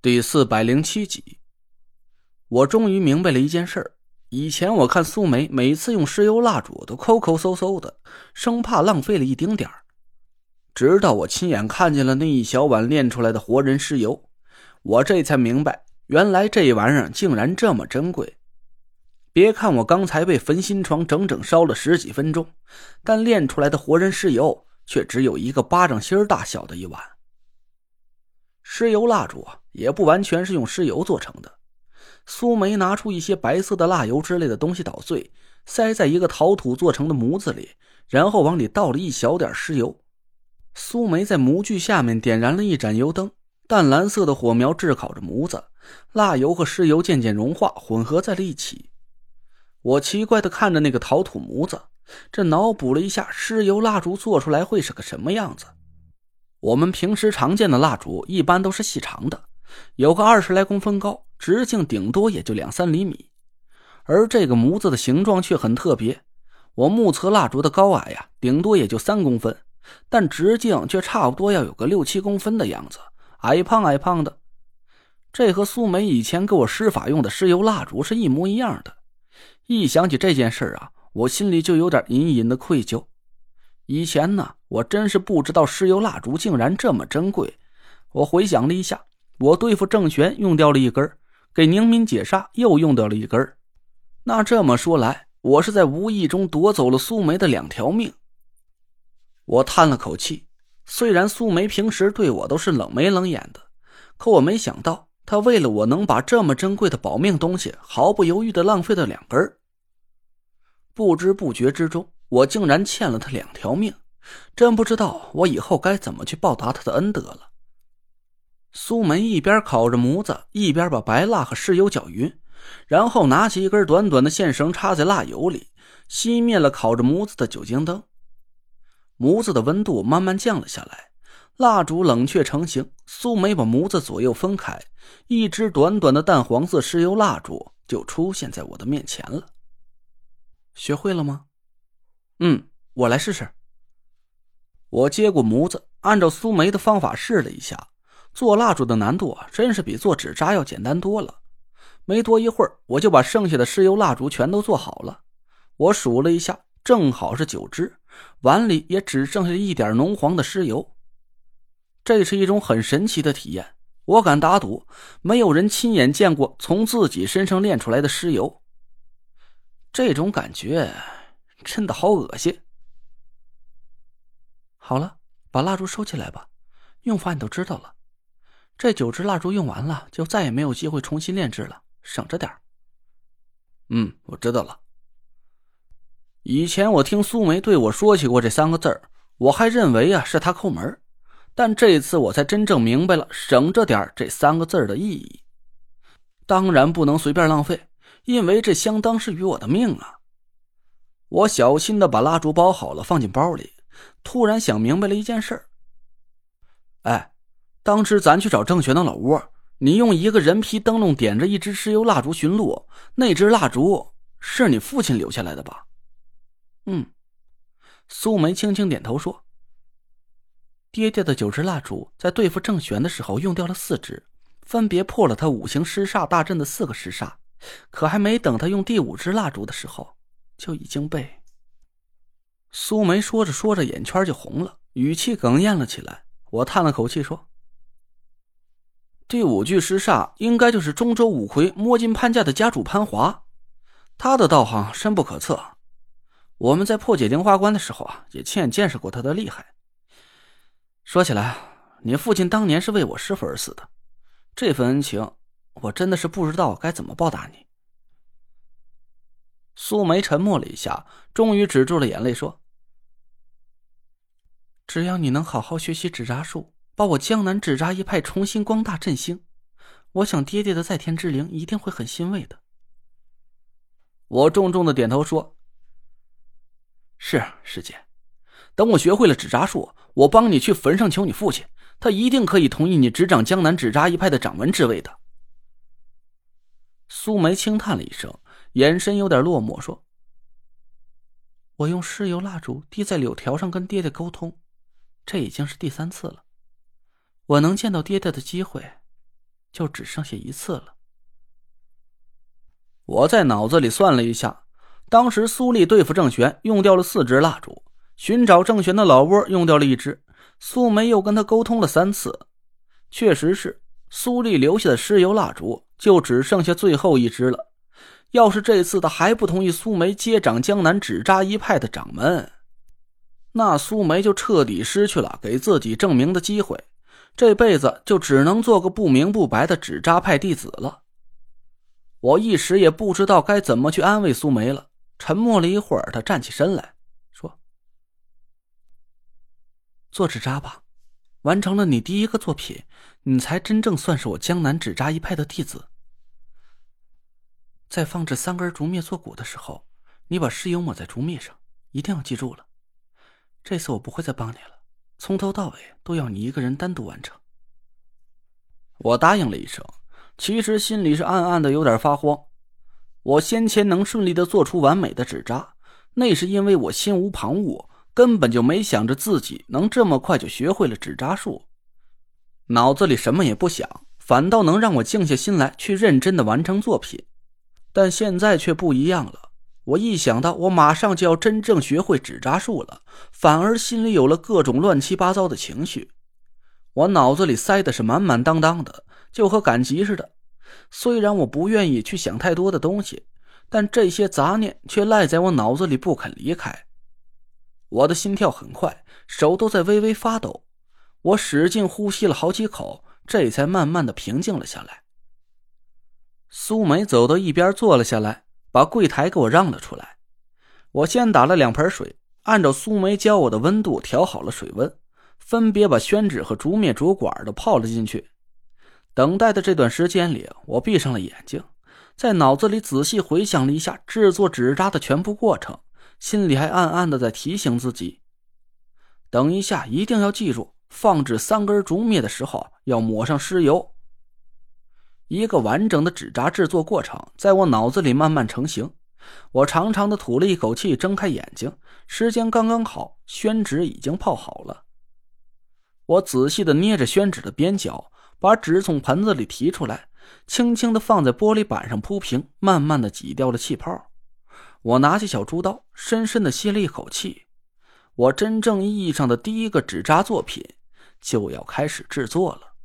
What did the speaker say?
第四百零七集，我终于明白了一件事以前我看苏梅每次用石油蜡烛都抠抠搜搜的，生怕浪费了一丁点儿。直到我亲眼看见了那一小碗炼出来的活人石油，我这才明白，原来这玩意儿竟然这么珍贵。别看我刚才被焚心床整整烧了十几分钟，但炼出来的活人石油却只有一个巴掌心大小的一碗。石油蜡烛啊，也不完全是用石油做成的。苏梅拿出一些白色的蜡油之类的东西捣碎，塞在一个陶土做成的模子里，然后往里倒了一小点石油。苏梅在模具下面点燃了一盏油灯，淡蓝色的火苗炙烤着模子，蜡油和石油渐渐融化，混合在了一起。我奇怪的看着那个陶土模子，这脑补了一下石油蜡烛做出来会是个什么样子。我们平时常见的蜡烛一般都是细长的，有个二十来公分高，直径顶多也就两三厘米。而这个模子的形状却很特别，我目测蜡烛的高矮呀，顶多也就三公分，但直径却差不多要有个六七公分的样子，矮胖矮胖的。这和苏梅以前给我施法用的石油蜡烛是一模一样的。一想起这件事啊，我心里就有点隐隐的愧疚。以前呢，我真是不知道石油蜡烛竟然这么珍贵。我回想了一下，我对付郑玄用掉了一根，给宁敏解杀又用掉了一根。那这么说来，我是在无意中夺走了苏梅的两条命。我叹了口气，虽然苏梅平时对我都是冷眉冷眼的，可我没想到她为了我能把这么珍贵的保命东西毫不犹豫的浪费了两根。不知不觉之中。我竟然欠了他两条命，真不知道我以后该怎么去报答他的恩德了。苏梅一边烤着模子，一边把白蜡和石油搅匀，然后拿起一根短短的线绳插在蜡油里，熄灭了烤着模子的酒精灯。模子的温度慢慢降了下来，蜡烛冷却成型。苏梅把模子左右分开，一支短短的淡黄色石油蜡烛就出现在我的面前了。学会了吗？嗯，我来试试。我接过模子，按照苏梅的方法试了一下。做蜡烛的难度啊，真是比做纸扎要简单多了。没多一会儿，我就把剩下的石油蜡烛全都做好了。我数了一下，正好是九支，碗里也只剩下一点浓黄的石油。这是一种很神奇的体验，我敢打赌，没有人亲眼见过从自己身上炼出来的石油。这种感觉。真的好恶心！好了，把蜡烛收起来吧，用法你都知道了。这九支蜡烛用完了，就再也没有机会重新炼制了，省着点嗯，我知道了。以前我听苏梅对我说起过这三个字儿，我还认为啊是他抠门但这次我才真正明白了“省着点这三个字的意义。当然不能随便浪费，因为这相当是与我的命啊！我小心的把蜡烛包好了，放进包里。突然想明白了一件事哎，当时咱去找郑玄的老窝，你用一个人皮灯笼点着一支石油蜡烛寻路，那支蜡烛是你父亲留下来的吧？嗯，苏梅轻轻点头说：“爹爹的九支蜡烛在对付郑玄的时候用掉了四支，分别破了他五行尸煞大阵的四个尸煞。可还没等他用第五支蜡烛的时候。”就已经被苏梅说着说着，眼圈就红了，语气哽咽了起来。我叹了口气说：“第五具尸煞应该就是中州五魁摸金潘家的家主潘华，他的道行深不可测。我们在破解灵花关的时候啊，也亲眼见识过他的厉害。说起来，你父亲当年是为我师傅而死的，这份恩情，我真的是不知道该怎么报答你。”苏梅沉默了一下，终于止住了眼泪，说：“只要你能好好学习纸扎术，把我江南纸扎一派重新光大振兴，我想爹爹的在天之灵一定会很欣慰的。”我重重的点头说：“是师姐，等我学会了纸扎术，我帮你去坟上求你父亲，他一定可以同意你执掌江南纸扎一派的掌门之位的。”苏梅轻叹了一声。眼神有点落寞，说：“我用石油蜡烛滴在柳条上跟爹爹沟通，这已经是第三次了。我能见到爹爹的机会，就只剩下一次了。我在脑子里算了一下，当时苏丽对付郑玄用掉了四支蜡烛，寻找郑玄的老窝用掉了一支，苏梅又跟他沟通了三次，确实是苏丽留下的尸油蜡烛就只剩下最后一支了。要是这次他还不同意苏梅接掌江南纸扎一派的掌门，那苏梅就彻底失去了给自己证明的机会，这辈子就只能做个不明不白的纸扎派弟子了。我一时也不知道该怎么去安慰苏梅了。沉默了一会儿，他站起身来说：“做纸扎吧，完成了你第一个作品，你才真正算是我江南纸扎一派的弟子。”在放置三根竹篾做骨的时候，你把尸油抹在竹篾上，一定要记住了。这次我不会再帮你了，从头到尾都要你一个人单独完成。我答应了一声，其实心里是暗暗的有点发慌。我先前能顺利的做出完美的纸扎，那是因为我心无旁骛，根本就没想着自己能这么快就学会了纸扎术，脑子里什么也不想，反倒能让我静下心来去认真的完成作品。但现在却不一样了。我一想到我马上就要真正学会纸扎术了，反而心里有了各种乱七八糟的情绪。我脑子里塞的是满满当当的，就和赶集似的。虽然我不愿意去想太多的东西，但这些杂念却赖在我脑子里不肯离开。我的心跳很快，手都在微微发抖。我使劲呼吸了好几口，这才慢慢的平静了下来。苏梅走到一边坐了下来，把柜台给我让了出来。我先打了两盆水，按照苏梅教我的温度调好了水温，分别把宣纸和竹篾、竹管的泡了进去。等待的这段时间里，我闭上了眼睛，在脑子里仔细回想了一下制作纸扎的全部过程，心里还暗暗的在提醒自己：等一下一定要记住，放置三根竹篾的时候要抹上尸油。一个完整的纸扎制作过程在我脑子里慢慢成型。我长长的吐了一口气，睁开眼睛，时间刚刚好，宣纸已经泡好了。我仔细的捏着宣纸的边角，把纸从盆子里提出来，轻轻的放在玻璃板上铺平，慢慢的挤掉了气泡。我拿起小竹刀，深深的吸了一口气。我真正意义上的第一个纸扎作品就要开始制作了。